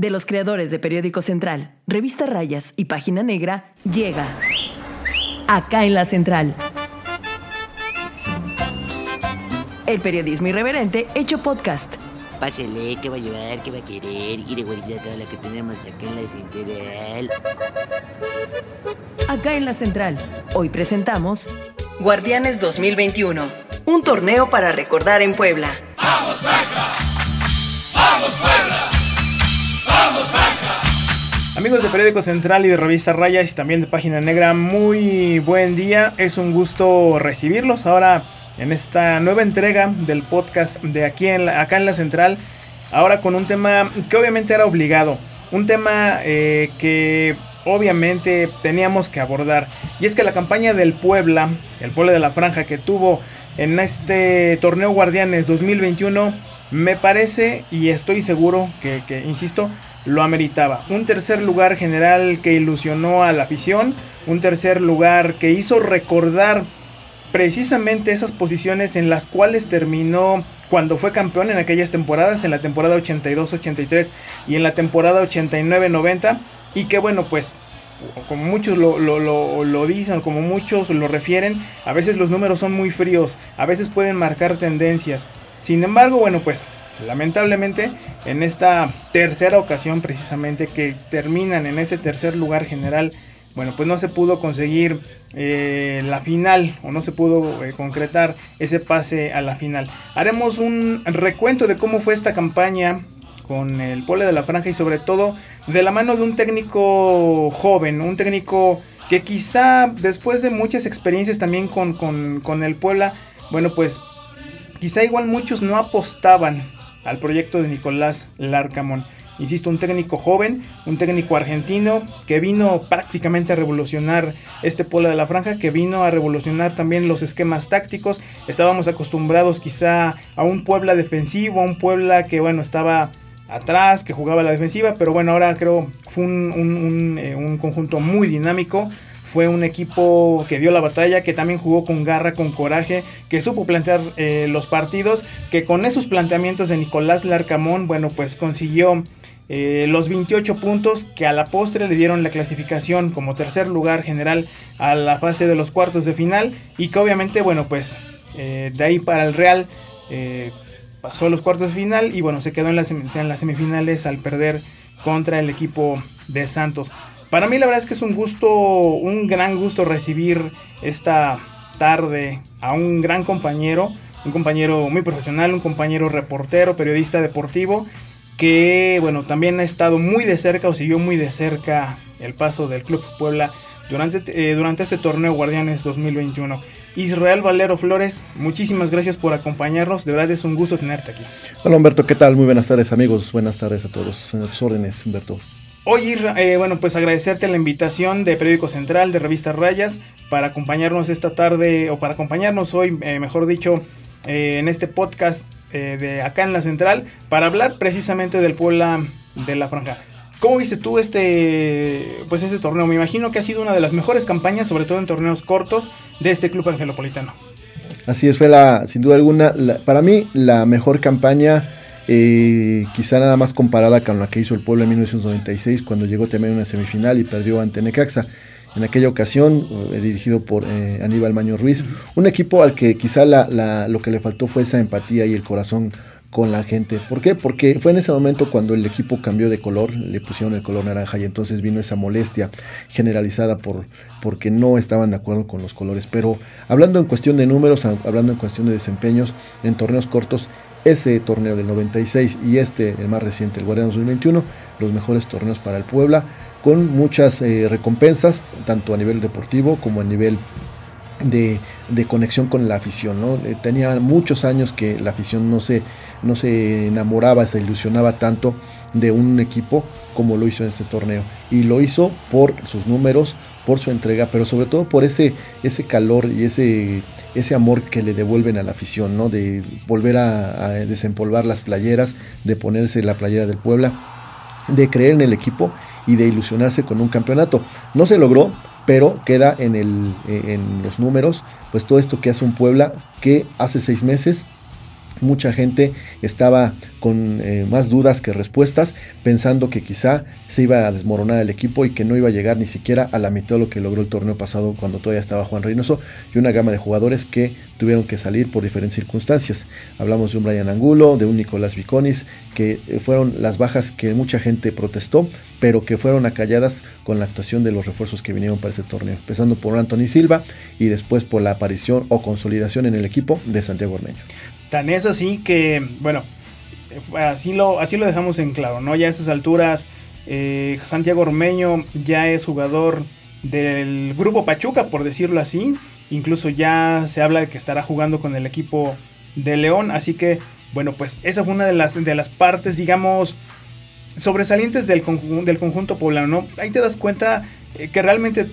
De los creadores de Periódico Central, Revista Rayas y Página Negra, llega Acá en la Central. El periodismo irreverente hecho podcast. Pásele, que va a llevar, que va a querer. Y recuerda todo lo que tenemos acá en la central. Acá en la Central. Hoy presentamos Guardianes 2021. Un torneo para recordar en Puebla. Amigos de Periódico Central y de Revista Rayas y también de Página Negra, muy buen día. Es un gusto recibirlos ahora en esta nueva entrega del podcast de aquí en la- acá en la Central. Ahora con un tema que obviamente era obligado. Un tema eh, que obviamente teníamos que abordar. Y es que la campaña del Puebla, el Puebla de la Franja que tuvo en este torneo Guardianes 2021, me parece y estoy seguro que, que, insisto, lo ameritaba. Un tercer lugar general que ilusionó a la afición. Un tercer lugar que hizo recordar precisamente esas posiciones en las cuales terminó cuando fue campeón en aquellas temporadas, en la temporada 82-83 y en la temporada 89-90. Y que bueno, pues como muchos lo, lo, lo, lo, dicen, como muchos lo refieren, a veces los números son muy fríos, a veces pueden marcar tendencias. Sin embargo, bueno, pues lamentablemente en esta tercera ocasión precisamente que terminan en ese tercer lugar general, bueno, pues no se pudo conseguir eh, la final o no se pudo eh, concretar ese pase a la final. Haremos un recuento de cómo fue esta campaña con el Puebla de la Franja y sobre todo de la mano de un técnico joven, un técnico que quizá después de muchas experiencias también con, con, con el Puebla, bueno pues quizá igual muchos no apostaban al proyecto de Nicolás Larcamón. Insisto, un técnico joven, un técnico argentino que vino prácticamente a revolucionar este Puebla de la Franja, que vino a revolucionar también los esquemas tácticos. Estábamos acostumbrados quizá a un Puebla defensivo, a un Puebla que bueno estaba atrás, que jugaba la defensiva, pero bueno, ahora creo fue un, eh, un, conjunto muy dinámico. Fue un equipo que dio la batalla, que también jugó con garra, con coraje, que supo plantear eh, los partidos, que con esos planteamientos de Nicolás Larcamón, bueno, pues consiguió eh, los 28 puntos que a la postre le dieron la clasificación como tercer lugar general a la fase de los cuartos de final y que obviamente, bueno, pues de ahí para el Real pasó a los cuartos de final y bueno, se quedó en las, en las semifinales al perder contra el equipo de Santos. Para mí la verdad es que es un gusto, un gran gusto recibir esta tarde a un gran compañero, un compañero muy profesional, un compañero reportero, periodista deportivo, que bueno, también ha estado muy de cerca o siguió muy de cerca el paso del Club Puebla durante, eh, durante este torneo Guardianes 2021. Israel Valero Flores, muchísimas gracias por acompañarnos, de verdad es un gusto tenerte aquí. Hola Humberto, ¿qué tal? Muy buenas tardes amigos, buenas tardes a todos, en tus órdenes Humberto. Hoy, eh, bueno, pues agradecerte la invitación de Periódico Central, de Revista Rayas, para acompañarnos esta tarde, o para acompañarnos hoy, eh, mejor dicho, eh, en este podcast eh, de acá en la Central, para hablar precisamente del Puebla de la Franja. ¿Cómo viste tú este, pues este torneo? Me imagino que ha sido una de las mejores campañas, sobre todo en torneos cortos, de este club angelopolitano. Así es, fue la, sin duda alguna, la, para mí la mejor campaña, eh, quizá nada más comparada con la que hizo el pueblo en 1996, cuando llegó también a una semifinal y perdió ante Necaxa. En aquella ocasión, eh, dirigido por eh, Aníbal Maño Ruiz, un equipo al que quizá la, la, lo que le faltó fue esa empatía y el corazón con la gente. ¿Por qué? Porque fue en ese momento cuando el equipo cambió de color, le pusieron el color naranja y entonces vino esa molestia generalizada por porque no estaban de acuerdo con los colores. Pero hablando en cuestión de números, hablando en cuestión de desempeños en torneos cortos, ese torneo del 96 y este, el más reciente, el Guardián 2021, los mejores torneos para el Puebla, con muchas eh, recompensas, tanto a nivel deportivo como a nivel de, conexión con la afición. Eh, tenía muchos años que la afición no se, no se enamoraba, se ilusionaba tanto de un equipo como lo hizo en este torneo. Y lo hizo por sus números, por su entrega, pero sobre todo por ese, ese calor y ese, ese amor que le devuelven a la afición, ¿no? De volver a, desempolvar las playeras, de ponerse la playera del Puebla, de creer en el equipo y de ilusionarse con un campeonato. No se logró, pero queda en, el, en los números, pues todo esto que hace un Puebla que hace seis meses mucha gente estaba con eh, más dudas que respuestas, pensando que quizá se iba a desmoronar el equipo y que no iba a llegar ni siquiera a la mitad de lo que logró el torneo pasado cuando todavía estaba Juan Reynoso y una gama de jugadores que tuvieron que salir por diferentes circunstancias. Hablamos de un Brian Angulo, de un Nicolás Viconis, que eh, fueron las bajas que mucha gente protestó, pero que fueron acalladas con la actuación de los refuerzos que vinieron para ese torneo, empezando por Anthony Silva y después por la aparición o consolidación en el equipo de Santiago Ormeño. Tan es así que, bueno, así lo, así lo dejamos en claro, ¿no? Ya a esas alturas, eh, Santiago Ormeño ya es jugador del grupo Pachuca, por decirlo así. Incluso ya se habla de que estará jugando con el equipo de León. Así que, bueno, pues esa fue una de las, de las partes, digamos, sobresalientes del, del conjunto poblano, ¿no? Ahí te das cuenta eh, que realmente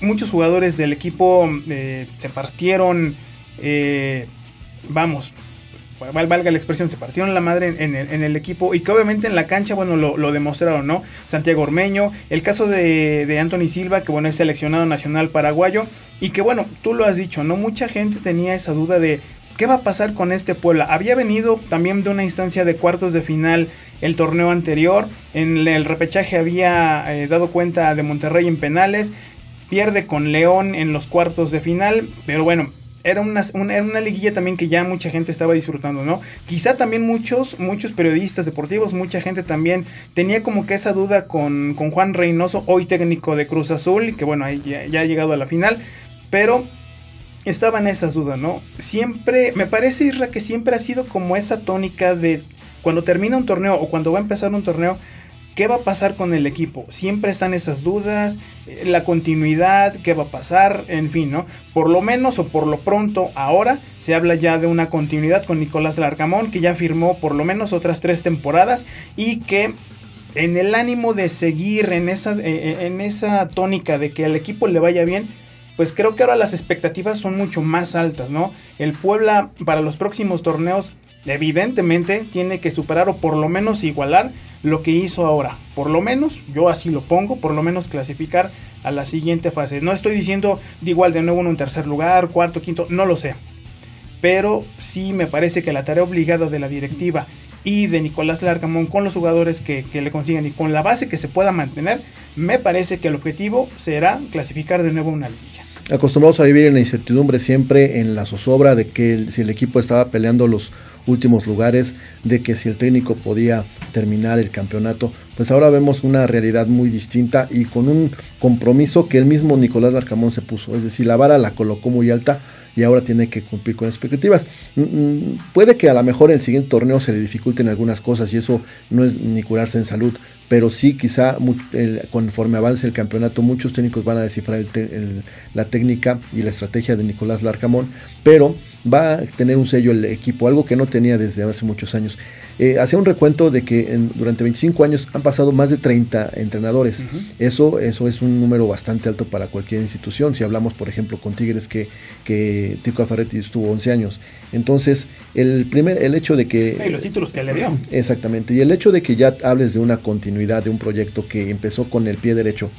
muchos jugadores del equipo eh, se partieron, vamos, valga la expresión, se partieron la madre en, el equipo y que obviamente en la cancha, bueno, lo, demostraron, ¿no? Santiago Ormeño, el caso de, de, Anthony Silva, que bueno, es seleccionado nacional paraguayo y que bueno, tú lo has dicho, ¿no? Mucha gente tenía esa duda de qué va a pasar con este Puebla. Había venido también de una instancia de cuartos de final el torneo anterior, en el repechaje había eh, dado cuenta de Monterrey en penales, pierde con León en los cuartos de final, pero bueno, era una, una, liguilla también que ya mucha gente estaba disfrutando, ¿no? Quizá también muchos, muchos periodistas deportivos, mucha gente también tenía como que esa duda con, Juan Reynoso, hoy técnico de Cruz Azul, que bueno, ya, ya ha llegado a la final, pero estaban esas dudas, ¿no? Siempre, me parece, Isra, que siempre ha sido como esa tónica de cuando termina un torneo o cuando va a empezar un torneo, ¿Qué va a pasar con el equipo? Siempre están esas dudas, eh, la continuidad, qué va a pasar, en fin, ¿no? Por lo menos o por lo pronto ahora se habla ya de una continuidad con Nicolás Larcamón, que ya firmó por lo menos otras tres temporadas y que en el ánimo de seguir en esa, eh, eh, en esa tónica de que al equipo le vaya bien, pues creo que ahora las expectativas son mucho más altas, ¿no? El Puebla para los próximos torneos evidentemente tiene que superar o por lo menos igualar lo que hizo ahora. Por lo menos, yo así lo pongo, por lo menos clasificar a la siguiente fase. No estoy diciendo de igual de nuevo en un tercer lugar, cuarto, quinto, no lo sé. Pero sí me parece que la tarea obligada de la directiva y de Nicolás Larcamón con los jugadores que, le consiguen y con la base que se pueda mantener, me parece que el objetivo será clasificar de nuevo una liguilla acostumbrados a vivir en la incertidumbre siempre, en la zozobra de que si el equipo estaba peleando los últimos lugares, de que si el técnico podía terminar el campeonato, pues ahora vemos una realidad muy distinta y con un compromiso que el mismo Nicolás Larcamón se puso, es decir, la vara la colocó muy alta y ahora tiene que cumplir con expectativas. Mm, mm, puede que a lo mejor en el siguiente torneo se le dificulten algunas cosas y eso no es ni curarse en salud, pero sí quizá conforme avance el campeonato muchos técnicos van a descifrar la técnica y la estrategia de Nicolás Larcamón, pero va a tener un sello el equipo, algo que no tenía desde hace muchos años. Eh, hacía un recuento de que durante 25 años han pasado más de 30 entrenadores. eso, eso es un número bastante alto para cualquier institución. Si hablamos, por ejemplo, con Tigres, que, que Tico Afaretti estuvo 11 años. Entonces, el, primer, el hecho de que... Y los títulos que le dio. Exactamente. Y el hecho de que ya hables de una continuidad de un proyecto que empezó con el pie derecho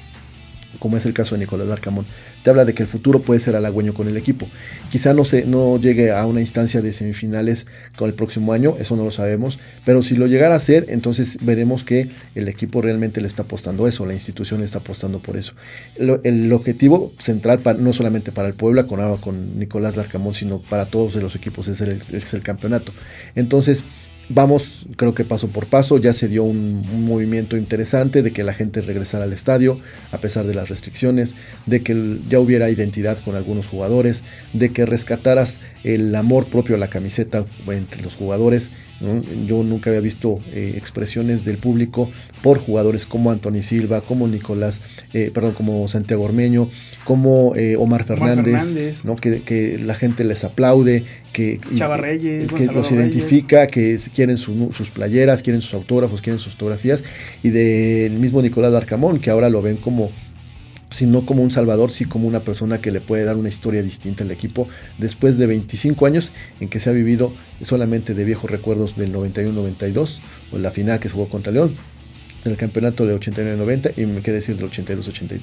como es el caso de Nicolás Darcamón, te habla de que el futuro puede ser halagüeño con el equipo. Quizá no, se, no llegue a una instancia de semifinales con el próximo año, eso no lo sabemos, pero si lo llegara a ser, entonces veremos que el equipo realmente le está apostando eso, la institución le está apostando por eso. el objetivo central, no solamente para el Puebla, con, con Nicolás Darcamón, sino para todos los equipos es el, es el campeonato. Entonces, Vamos, creo que paso por paso, ya se dio un, movimiento interesante de que la gente regresara al estadio a pesar de las restricciones, de que ya hubiera identidad con algunos jugadores, de que rescataras el amor propio a la camiseta entre los jugadores. ¿No? Yo nunca había visto eh, expresiones del público por jugadores como Anthony Silva, como Nicolás, eh, perdón, como Santiago Ormeño, como eh, Omar Fernández, Omar Fernández. ¿no? que, que, la gente les aplaude, que, Chava Reyes, que los identifica, que quieren su, sus playeras, quieren sus autógrafos, quieren sus fotografías, y del mismo Nicolás Darcamón, que ahora lo ven como si no como un salvador, sí como una persona que le puede dar una historia distinta al equipo después de 25 años en que se ha vivido solamente de viejos recuerdos del 91-92 o la final que se jugó contra León en el campeonato de 89-90 y me quedé decir del 82-83.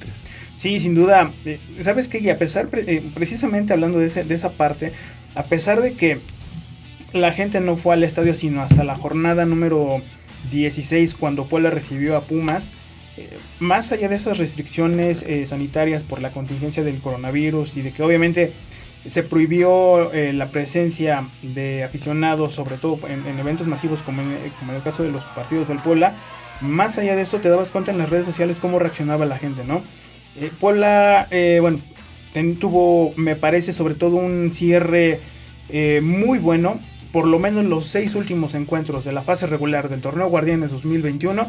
Sí, sin duda. Eh, ¿Sabes qué? Y a pesar, eh, precisamente hablando de, de esa parte, a pesar de que la gente no fue al estadio sino hasta la jornada número 16 cuando Puebla recibió a Pumas, eh, más allá de esas restricciones eh, sanitarias por la contingencia del coronavirus y de que obviamente se prohibió eh, la presencia de aficionados, sobre todo en, en eventos masivos como en, como en, el caso de los partidos del Puebla, más allá de eso te dabas cuenta en las redes sociales cómo reaccionaba la gente, ¿no? Puebla, bueno, tuvo, me parece, sobre todo un cierre muy bueno, por lo menos los seis últimos encuentros de la fase regular del torneo Guardianes 2021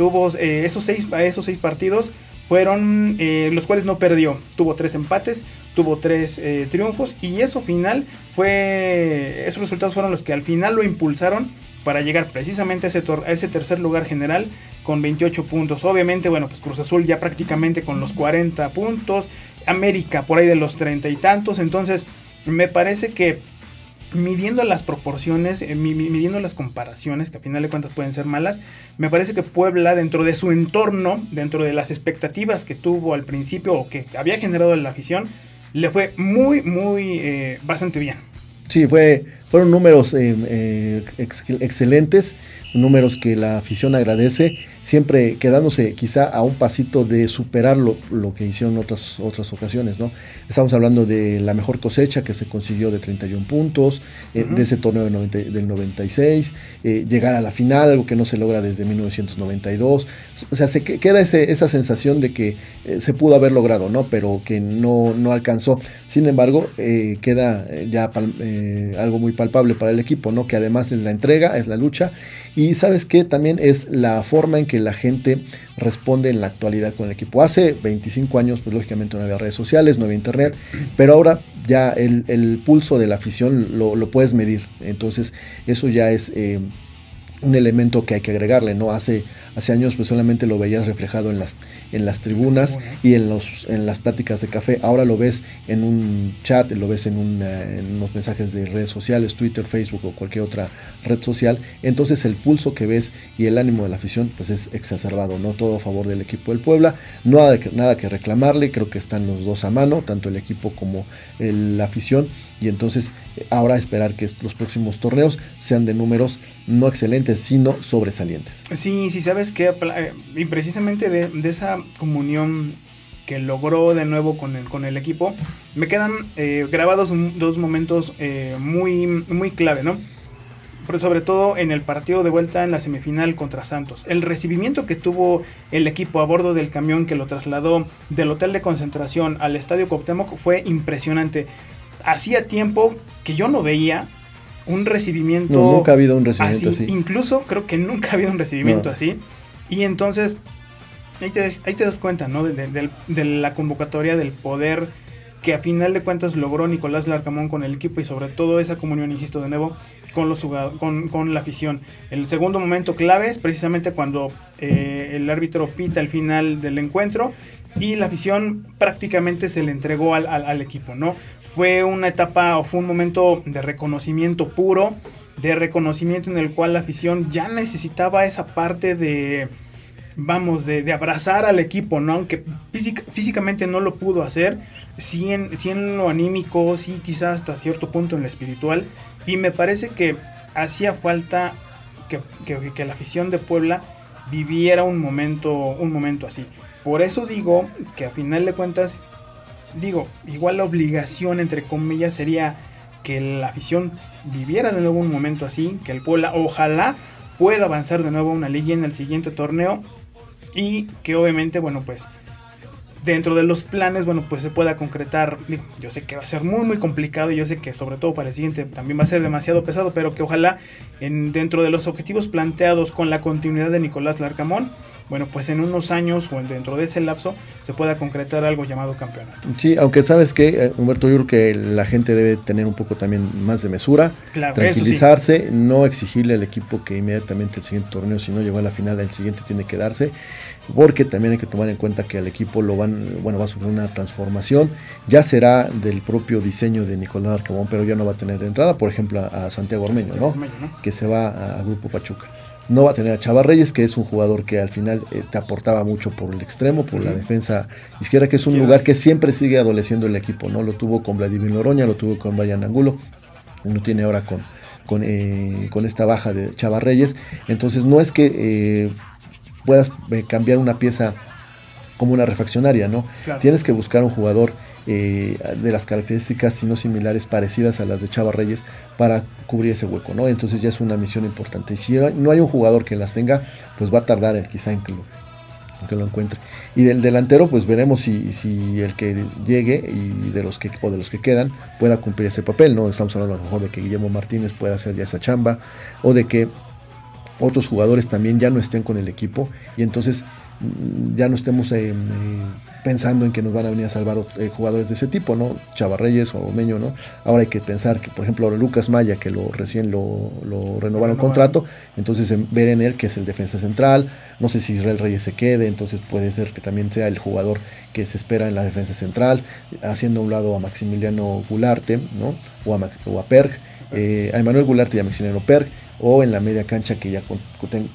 tuvo eh, esos, seis, esos seis partidos fueron eh, los cuales no perdió. Tuvo tres empates, tuvo tres eh, triunfos y eso final fue, esos resultados fueron los que al final lo impulsaron para llegar precisamente a ese, a ese tercer lugar general con 28 puntos. Obviamente, bueno, pues Cruz Azul ya prácticamente con los 40 puntos, América por ahí de los 30 y tantos, entonces me parece que midiendo las proporciones, eh, midiendo las comparaciones, que a final de cuentas pueden ser malas, me parece que Puebla, dentro de su entorno, dentro de las expectativas que tuvo al principio o que había generado la afición, le fue muy, muy, eh, bastante bien. Sí, fue, fueron números eh, ex excelentes, números que la afición agradece siempre quedándose quizá a un pasito de superar lo, lo, que hicieron otras, otras ocasiones, ¿no? Estamos hablando de la mejor cosecha que se consiguió de 31 puntos, eh, uh -huh. de ese torneo del, 90, del 96, eh, llegar a la final, algo que no se logra desde 1992. O sea, se queda ese, esa sensación de que eh, se pudo haber logrado, ¿no? Pero que no, no alcanzó. Sin embargo, queda ya algo muy palpable para el equipo, ¿no? Que además es la entrega, es la lucha. Y sabes que también es la forma en que la gente responde en la actualidad con el equipo. Hace 25 años, pues lógicamente no había redes sociales, no había internet, pero ahora ya el, pulso de la afición lo, lo, puedes medir. Entonces, eso ya es eh, un elemento que hay que agregarle, ¿no? Hace, hace años pues solamente lo veías reflejado en las en las tribunas, las y en, los, en las pláticas de café. Ahora lo ves en un chat, lo ves en, una, en unos mensajes de redes sociales, Twitter, Facebook o cualquier otra red social. Entonces el pulso que ves y el ánimo de la afición pues es exacerbado, ¿no? Todo a favor del equipo del Puebla. No nada, nada que reclamarle, creo que están los dos a mano, tanto el equipo como el, la afición. Y entonces ahora esperar que los próximos torneos sean de números no excelentes, sino sobresalientes. Sí, sí, sabes que, y precisamente de, de, esa comunión que logró de nuevo con el, con el equipo, me quedan eh, grabados dos momentos eh, muy, muy clave, ¿no? Pero sobre todo en el partido de vuelta en la semifinal contra Santos. El recibimiento que tuvo el equipo a bordo del camión que lo trasladó del hotel de concentración al estadio Cuauhtémoc fue impresionante. Hacía tiempo que yo no veía un recibimiento. No, nunca ha habido un recibimiento así. así. Incluso creo que nunca ha habido un recibimiento no. así. Y entonces, ahí te, ahí te das cuenta, ¿no? De, de, de, la convocatoria, del poder que a final de cuentas logró Nicolás Larcamón con el equipo y sobre todo esa comunión, insisto de nuevo, con los jugadores, con, con la afición. El segundo momento clave es precisamente cuando eh, el árbitro pita el final del encuentro y la afición prácticamente se le entregó al, al, al equipo, ¿no? Fue una etapa o fue un momento de reconocimiento puro, de reconocimiento en el cual la afición ya necesitaba esa parte de, vamos, de, abrazar al equipo, ¿no? Aunque física, físicamente no lo pudo hacer, sí en, sí en lo anímico, sí quizás hasta cierto punto en lo espiritual, y me parece que hacía falta que, que, que la afición de Puebla viviera un momento, un momento así. Por eso digo que a final de cuentas digo, igual la obligación, entre comillas, sería que la afición viviera de nuevo un momento así, que el Puebla ojalá pueda avanzar de nuevo a una liga en el siguiente torneo y que obviamente, bueno, pues dentro de los planes, bueno, pues se pueda concretar. Yo sé que va a ser muy, muy complicado y yo sé que sobre todo para el siguiente también va a ser demasiado pesado, pero que ojalá en, dentro de los objetivos planteados con la continuidad de Nicolás Larcamón, bueno, pues en unos años o dentro de ese lapso se pueda concretar algo llamado campeonato. Sí, aunque sabes que, eh, Humberto, yo creo que la gente debe tener un poco también más de mesura, Claro, tranquilizarse, no exigirle al equipo que inmediatamente el siguiente torneo, si no llegó a la final, el siguiente tiene que darse, porque también hay que tomar en cuenta que al equipo lo van, bueno, va a sufrir una transformación, ya será del propio diseño de Nicolás Arcamón, pero ya no va a tener de entrada, por ejemplo, a, Santiago Ormeño, ¿no? Que se va a, a Grupo Pachuca. No va a tener a Chava Reyes, que es un jugador que al final eh, te aportaba mucho por el extremo, por la defensa izquierda, que es un lugar que siempre sigue adoleciendo el equipo, ¿no? Lo tuvo con Vladimir Noroña, lo tuvo con Brian Angulo, lo tiene ahora con, con, eh, con esta baja de Chava Reyes. Entonces no es que eh, puedas cambiar una pieza como una refaccionaria, ¿no? Claro. Tienes que buscar un jugador eh, de las características, si no similares, parecidas a las de Chava Reyes para cubrir ese hueco, ¿no? Entonces ya es una misión importante. Y si no hay un jugador que las tenga, pues va a tardar en, quizá en que lo, que lo encuentre. Y del delantero, pues veremos si, si el que llegue y de los que o de los que quedan pueda cumplir ese papel, ¿no? Estamos hablando a lo mejor de que Guillermo Martínez pueda hacer ya esa chamba o de que otros jugadores también ya no estén con el equipo y entonces mm, ya no estemos eh, pensando en que nos van a venir a salvar eh, jugadores de ese tipo, ¿no? Chavarreyes o Meño, ¿no? Ahora hay que pensar que, por ejemplo, Lucas Maya, que lo recién lo, lo renovaron contrato, entonces en- ver en él que es el defensa central, no sé si Israel Reyes se quede, entonces puede ser que también sea el jugador que se espera en la defensa central, haciendo a un lado a Maximiliano Gularte, ¿no? O a, Max- o a Perg, eh, a Emanuel Gularte y a Maximiliano Perg, o en la media cancha que ya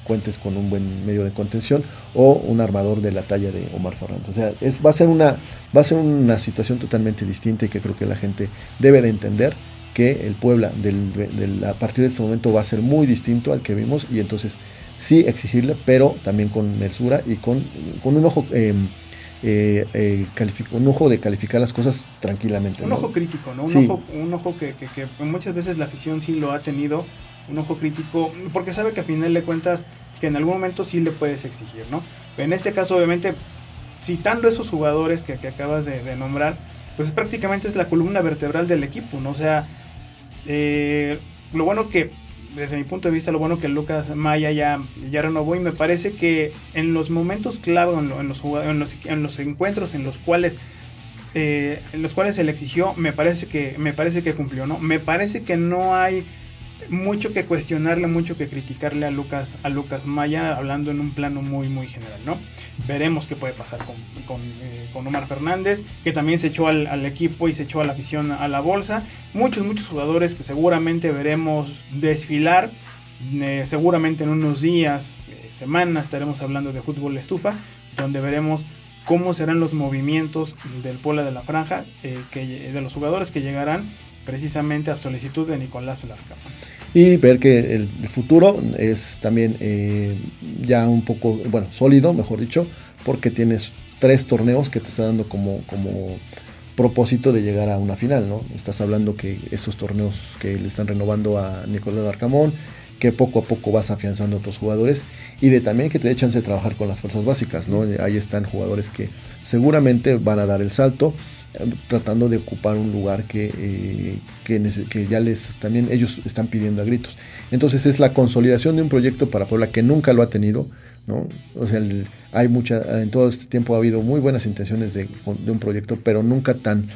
cuentes con un buen medio de contención, o un armador de la talla de Omar Fernández. O sea, es, va, a ser una, va a ser una situación totalmente distinta y que creo que la gente debe de entender que el Puebla del, del- a partir de este momento va a ser muy distinto al que vimos y entonces sí exigirle, pero también con mesura y con, con un ojo eh, eh, eh, un ojo de calificar las cosas tranquilamente. Un ¿no? ojo crítico, ¿no? Un Sí. ojo, un ojo que, que- que muchas veces la afición sí lo ha tenido, un ojo crítico, porque sabe que a final de cuentas que en algún momento sí le puedes exigir, ¿no? En este caso, obviamente, citando esos jugadores que, acabas de, nombrar, pues prácticamente es la columna vertebral del equipo, ¿no? O sea, eh, lo bueno que, desde mi punto de vista, lo bueno que Lucas Maya ya, ya renovó y me parece que en los momentos clave, en, lo- en los, en, los, en los encuentros en los cuales eh, en los cuales se le exigió, me parece que me parece que cumplió, ¿no? Me parece que no hay mucho que cuestionarle, mucho que criticarle a Lucas a Lucas Maya, hablando en un plano muy muy general, ¿no? Veremos qué puede pasar con, con, eh, con Omar Fernández, que también se echó al, al equipo y se echó a la afición a la bolsa. Muchos, muchos jugadores que seguramente veremos desfilar. eh, seguramente en unos días, eh, semanas, estaremos hablando de fútbol estufa, donde veremos cómo serán los movimientos del Puebla de la Franja, que, de los jugadores que llegarán precisamente a solicitud de Nicolás Larcamón. y ver que el, futuro es también eh, ya un poco, bueno, sólido, mejor dicho, porque tienes tres torneos que te está dando como, como propósito de llegar a una final, ¿no? Estás hablando que esos torneos que le están renovando a Nicolás Arcamón, que poco a poco vas afianzando a otros jugadores y de también que te dé chance de trabajar con las fuerzas básicas, ¿no? Ahí están jugadores que seguramente van a dar el salto tratando de ocupar un lugar que, eh, que, ya les también ellos están pidiendo a gritos. Entonces es la consolidación de un proyecto para Puebla que nunca lo ha tenido, ¿no? O sea, hay mucha, en todo este tiempo ha habido muy buenas intenciones de un proyecto, pero nunca tan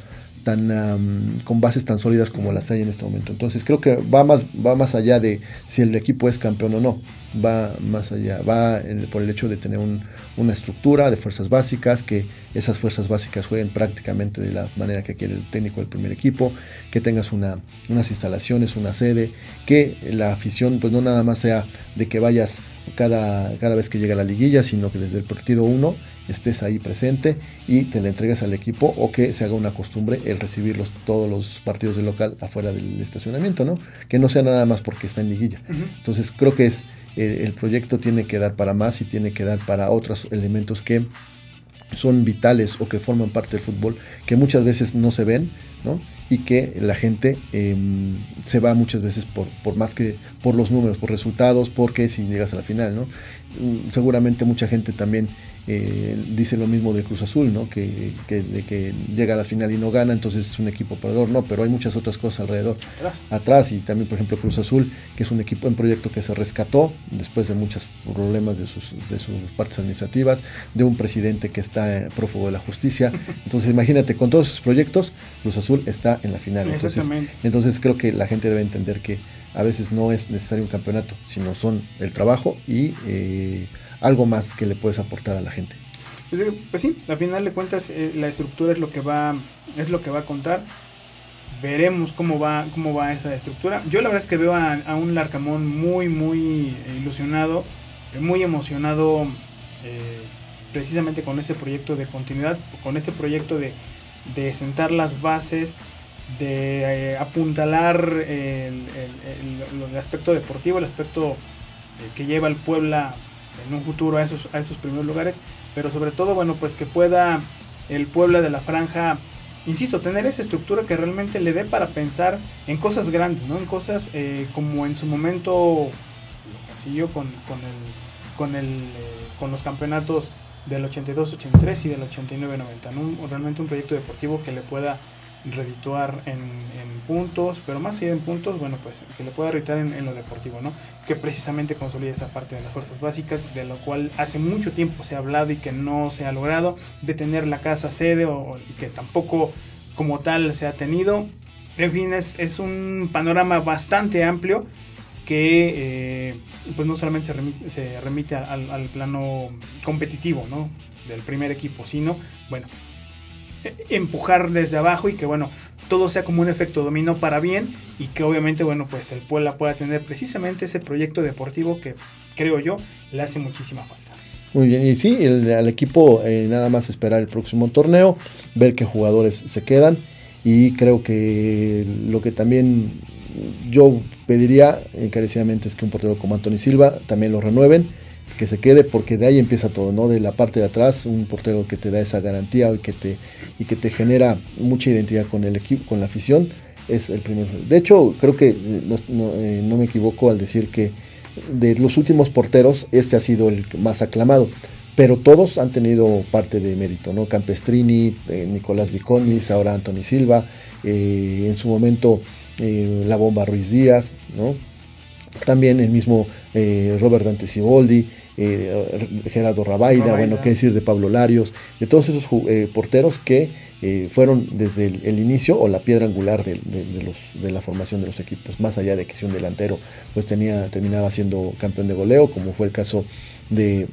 tan am, con bases tan sólidas como las hay en este momento. Entonces creo que va más va más allá de si el equipo es campeón o no. Va más allá, va por el hecho de tener un- una estructura de fuerzas básicas, que esas fuerzas básicas jueguen prácticamente de la manera que quiere el técnico del primer equipo, que tengas una, unas instalaciones, una sede, que la afición pues no nada más sea de que vayas cada, cada vez que llega la liguilla, sino que desde el partido 1 estés ahí presente y te la entregues al equipo o que se haga una costumbre el recibir los- todos los partidos del local afuera del estacionamiento, ¿no? Que no sea nada más porque está en liguilla. Entonces creo que es eh, el proyecto tiene que dar para más y tiene que dar para otros elementos que son vitales o que forman parte del fútbol, que muchas veces no se ven, ¿no? y que la gente em, se va muchas veces por, por más que por los números, por resultados, porque si llegas a la final, ¿no? Mm, seguramente mucha gente también eh, dice lo mismo de Cruz Azul, ¿no? Que, que- de que llega a la final y no gana, entonces es un equipo perdedor. No, pero hay muchas otras cosas alrededor. Atrás. y también, por ejemplo, Cruz Azul, que es un equipo, un proyecto que se rescató después de muchos problemas de sus, de sus partes administrativas, de un presidente que está eh, prófugo de la justicia. Entonces, imagínate, con todos sus proyectos, Cruz Azul está en la final. Entonces, Exactamente. entonces creo que la gente debe entender que a veces no es necesario un campeonato, sino son el trabajo y eh, algo más que le puedes aportar a la gente. Pues, eh, pues sí, al final de cuentas eh, la estructura es lo que va es lo que va a contar. Veremos cómo va cómo va esa estructura. Yo la verdad es que veo a, un Larcamón muy muy ilusionado, eh, muy emocionado precisamente con ese proyecto de continuidad, con ese proyecto de, de sentar las bases, de apuntalar el, el- el- aspecto deportivo, el aspecto que lleva al Puebla en un futuro a esos, a esos primeros lugares, pero sobre todo, bueno, pues que pueda el Puebla de la Franja, insisto, tener esa estructura que realmente le dé para pensar en cosas grandes, ¿no? En cosas eh, como en su momento lo consiguió con, con, el, con, el, eh, con los campeonatos del 82-83 y del 89-90, ¿no? Realmente un proyecto deportivo que le pueda redituar en, puntos, pero más allá en puntos, bueno, pues que le pueda redituar en, lo deportivo, ¿no? Que precisamente consolide esa parte de las fuerzas básicas, de lo cual hace mucho tiempo se ha hablado y que no se ha logrado, de tener la casa sede o, que tampoco como tal se ha tenido. En fin, es, es un panorama bastante amplio que eh, pues no solamente se remite, al, al plano competitivo, ¿no? Del primer equipo, sino, bueno, empujar desde abajo y que bueno todo sea como un efecto dominó para bien y que obviamente bueno pues el Puebla pueda tener precisamente ese proyecto deportivo que creo yo le hace muchísima falta. Muy bien, y sí, el- al equipo eh, nada más esperar el próximo torneo, ver qué jugadores se quedan y creo que lo que también yo pediría encarecidamente es que un portero como Anthony Silva también lo renueven, que se quede porque de ahí empieza todo, ¿no? De la parte de atrás, un portero que te da esa garantía y que te, y que te genera mucha identidad con el equipo, con la afición, es el primer. De hecho, creo que no, eh, me equivoco al decir que de los últimos porteros, este ha sido el más aclamado. Pero todos han tenido parte de mérito, ¿no? Campestrini, eh, Nicolás Viconis, ahora Anthony Silva, eh, en su momento la bomba Ruiz Díaz, ¿no? También el mismo Robert Dante Siboldi, eh, Gerardo Rabaida, Rabaida. bueno, qué decir de Pablo Larios, de todos esos eh, porteros que eh, fueron desde el, el inicio o la piedra angular de, de- de los, de la formación de los equipos, más allá de que si un delantero pues tenía, terminaba siendo campeón de goleo, como fue el caso de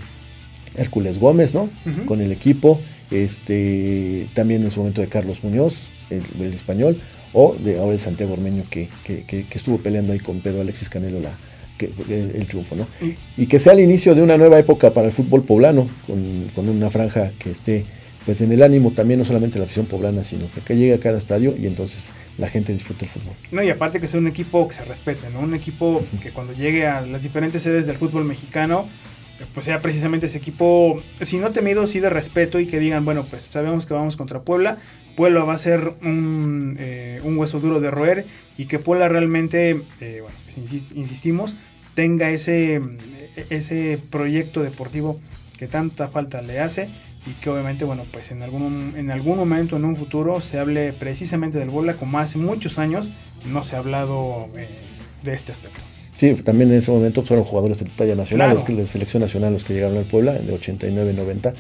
Hércules Gómez, ¿no? Con el equipo, este, también en su momento de Carlos Muñoz, el, el español, o de ahora el Santiago Ormeño que, que- que- que estuvo peleando ahí con Pedro Alexis Canelo la, que- el, triunfo, ¿no? Y- que sea el inicio de una nueva época para el fútbol poblano, con, con una franja que esté pues en el ánimo también, no solamente la afición poblana, sino que, que llegue a cada estadio y entonces la gente disfrute el fútbol. No, y aparte que sea un equipo que se respete, ¿no? Un equipo que cuando llegue a las diferentes sedes del fútbol mexicano, pues sea precisamente ese equipo, si no temido, sí de respeto y que digan, bueno, pues sabemos que vamos contra Puebla, Puebla va a ser un, eh, un hueso duro de roer y que Puebla realmente, eh, bueno, insistimos, tenga ese, ese proyecto deportivo que tanta falta le hace y que obviamente, bueno, pues en algún, en algún momento, en un futuro, se hable precisamente del Puebla, como hace muchos años no se ha hablado eh, de este aspecto. Sí, también en ese momento fueron jugadores de talla nacional, Claro. los que de selección nacional los que llegaron al Puebla, de 89-90.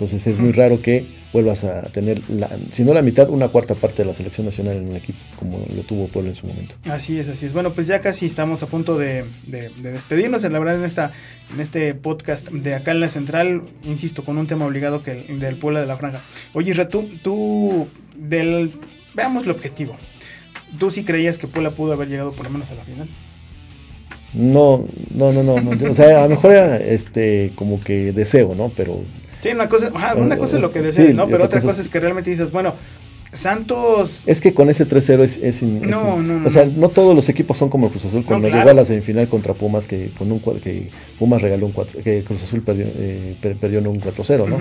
Entonces es muy raro que vuelvas a tener, la, si no la mitad, una cuarta parte de la selección nacional en un equipo, como lo tuvo Puebla en su momento. Así es, así es. Bueno, pues ya casi estamos a punto de, de- de despedirnos. La verdad, en, esta, en este podcast de acá en la central, insisto, con un tema obligado que el, del Puebla de la Franja. Oye, Isra, tú, tú del, veamos el objetivo. ¿Tú sí creías que Puebla pudo haber llegado por lo menos a la final? No, no, no, no, no, o sea, a lo mejor era este como que deseo, ¿no? Pero Sí, una cosa, ajá, una cosa es lo que Sí, deseas, ¿no? Pero otra otra cosa cosa es- es que realmente dices, bueno, Santos es que con ese 3-0 es, es in- es No, in- no, no, O sea, no. todos los equipos son como Cruz Azul. Cuando claro. llegó a la semifinal contra Pumas, que con un que Pumas regaló un 4, que Cruz Azul perdió, eh, per- perdió en un 4-0, ¿no?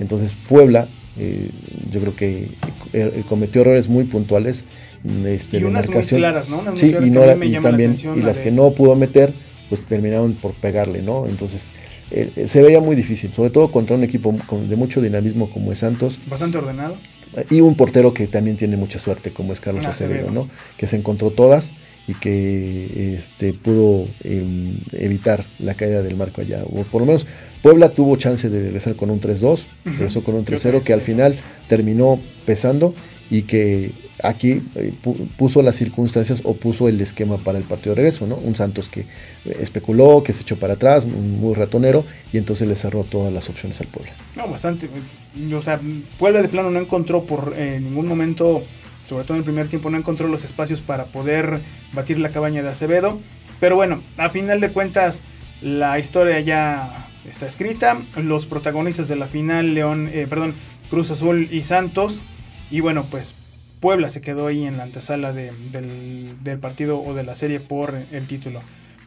Entonces Puebla, eh, yo creo que eh, cometió errores muy puntuales este, Y de unas muy claras, ¿no? Unas muy sí, claras y, que no a mí la- me y llama la también atención, y la las de- que no pudo meter, pues terminaron por pegarle, ¿no? Entonces eh, eh, se veía muy difícil, sobre todo contra un equipo con- de mucho dinamismo como es Santos Bastante ordenado. y un portero que también tiene mucha suerte como es Carlos Acevedo. ¿no? Que se encontró todas y que este, pudo em, evitar la caída del marco allá. O por lo menos Puebla tuvo chance de regresar con un 3-2, regresó con un Creo que 3-0 que al final terminó pesando y que aquí eh, pu- puso las circunstancias o puso el esquema para el partido de regreso, ¿no? Un Santos que eh, especuló, que se echó para atrás, muy, ratonero y entonces le cerró todas las opciones al Puebla. No, bastante. O sea, Puebla de plano no encontró por eh, ningún momento, sobre todo en el primer tiempo, no encontró los espacios para poder batir la cabaña de Acevedo. Pero bueno, a final de cuentas, la historia ya está escrita. Los protagonistas de la final, León, eh, perdón, Cruz Azul y Santos. Y bueno, pues Puebla se quedó ahí en la antesala de- del, del partido o de la serie por el título.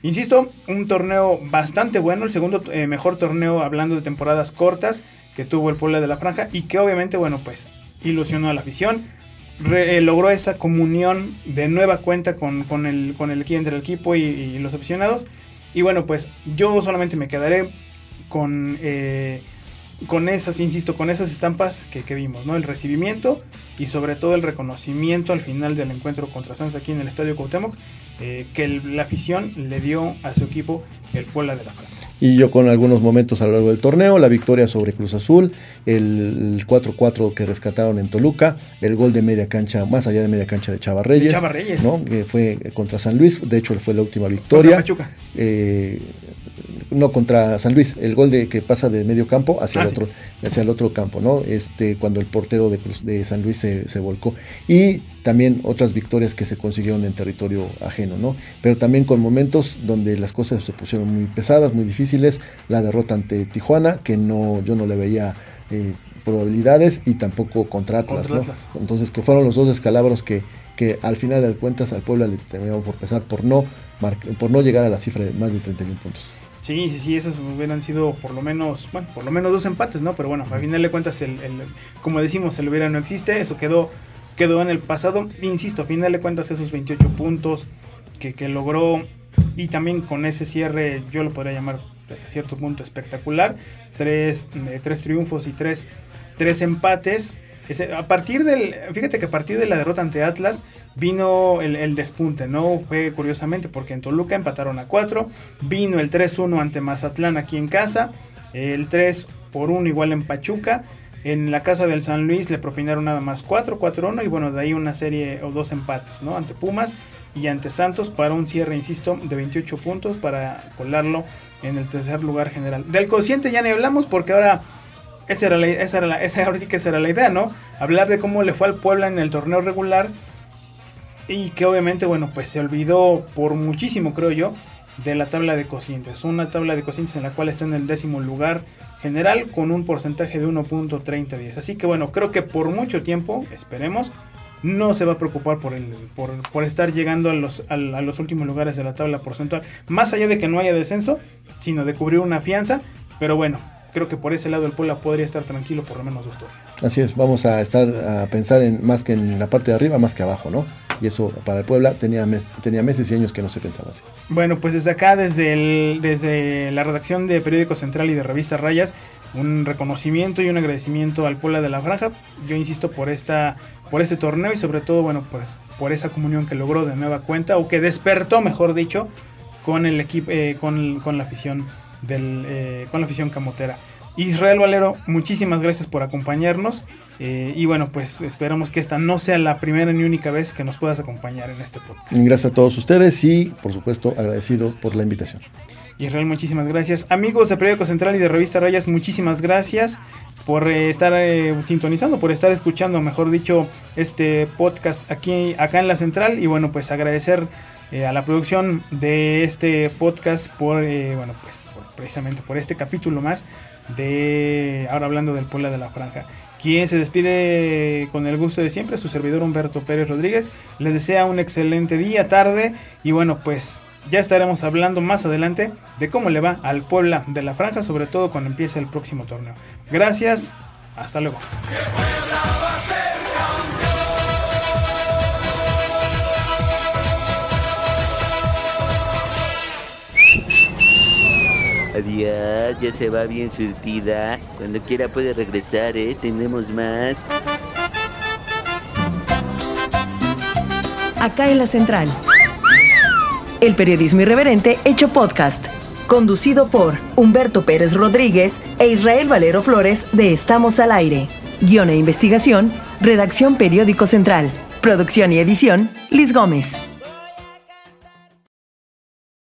Insisto, un torneo bastante bueno, el segundo eh, mejor torneo hablando de temporadas cortas que tuvo el Puebla de la Franja y que obviamente, bueno, pues ilusionó a la afición. Re- eh, logró esa comunión de nueva cuenta con, con el, con el entre el equipo y, y los aficionados. Y bueno, pues yo solamente me quedaré con, eh, con esas, insisto, con esas estampas que, que vimos, ¿no? El recibimiento y sobre todo el reconocimiento al final del encuentro contra Santos aquí en el Estadio Cuauhtémoc eh, que el- la afición le dio a su equipo el Puebla de la Franja. Y yo con algunos momentos a lo largo del torneo, la victoria sobre Cruz Azul, el 4-4 que rescataron en Toluca, el gol de media cancha, más allá de media cancha de Chava Reyes, Chava Reyes. ¿no? que fue contra San Luis, de hecho fue la última Contra victoria. Pachuca. Eh, no contra San Luis, el gol de que pasa de medio campo hacia Ah, el sí. otro, hacia el otro campo, ¿no? Este, cuando el portero de, de San Luis se, se volcó. Y también otras victorias que se consiguieron en territorio ajeno, ¿no? Pero también con momentos donde las cosas se pusieron muy pesadas, muy difíciles. La derrota ante Tijuana, que no, yo no le veía eh, probabilidades, y tampoco contra Atlas, Contra ¿no? Atlas. Entonces, que fueron los dos descalabros que, que al final de cuentas al Puebla le terminaron por pesar por no, por no llegar a la cifra de más de 31 puntos. Sí, sí, sí, esas hubieran sido por lo menos, bueno, por lo menos dos empates, ¿no? Pero bueno, a final de cuentas, el, el- como decimos, el hubiera no existe, eso quedó, quedó en el pasado. Insisto, a final de cuentas, esos 28 puntos que, que logró y también con ese cierre, yo lo podría llamar hasta cierto punto espectacular, tres, eh, tres triunfos y tres, tres empates. A partir del, fíjate que a partir de la derrota ante Atlas vino el, el despunte, ¿no? Fue curiosamente porque en Toluca empataron a 4, vino el 3-1 ante Mazatlán aquí en casa, el 3 por 1 igual en Pachuca, en la casa del San Luis le propinaron nada más 4, 4-1 y bueno, de ahí una serie o dos empates, ¿no? Ante Pumas y ante Santos para un cierre, insisto, de 28 puntos para colarlo en el tercer lugar general. Del cociente ya ni hablamos porque ahora esa era la, esa era la, esa ahora sí que esa la idea, ¿no? Hablar de cómo le fue al Puebla en el torneo regular y que obviamente, bueno, pues se olvidó por muchísimo, creo yo, de la tabla de cocientes. Una tabla de cocientes en la cual está en el décimo lugar general con un porcentaje de 1.3010. Así que bueno, creo que por mucho tiempo, esperemos, no se va a preocupar por, el, por, por estar llegando a los, a los últimos lugares de la tabla porcentual. Más allá de que no haya descenso, sino de cubrir una fianza. Pero bueno, creo que por ese lado el Puebla podría estar tranquilo por lo menos dos torneos. Así es, vamos a estar a pensar en más que en la parte de arriba, más que abajo, ¿no? Y eso para el Puebla tenía, mes- tenía meses y años que no se pensaba así. Bueno, pues desde acá, desde, el, desde la redacción de Periódico Central y de Revista Rayas, un reconocimiento y un agradecimiento al Puebla de la Franja. Yo insisto por esta por este torneo y sobre todo, bueno, pues por esa comunión que logró de nueva cuenta o que despertó, mejor dicho, con el equipo, eh, con, con la afición del, eh, con la afición camotera. Israel Valero, muchísimas gracias por acompañarnos eh, y bueno, pues esperamos que esta no sea la primera ni única vez que nos puedas acompañar en este podcast. Gracias a todos ustedes y, por supuesto, agradecido por la invitación. Israel, muchísimas gracias. Amigos de Periódico Central y de Revista Rayas, muchísimas gracias por eh, estar eh, sintonizando, por estar escuchando, mejor dicho, este podcast aquí, acá en la central. Y bueno, pues agradecer a la producción de este podcast por, bueno, pues precisamente por este capítulo más de ahora hablando del Puebla de la Franja. Quien se despide con el gusto de siempre, su servidor Humberto Pérez Rodríguez. Les desea un excelente día, tarde y bueno, pues ya estaremos hablando más adelante de cómo le va al Puebla de la Franja, sobre todo cuando empiece el próximo torneo. Gracias, hasta luego. Adiós, ya se va bien surtida. Cuando quiera puede regresar, ¿eh? Tenemos más. Acá en la Central. El periodismo irreverente hecho podcast. Conducido por Humberto Pérez Rodríguez e Israel Valero Flores de Estamos al Aire. Guión e investigación, Redacción Periódico Central. Producción y edición, Liz Gómez.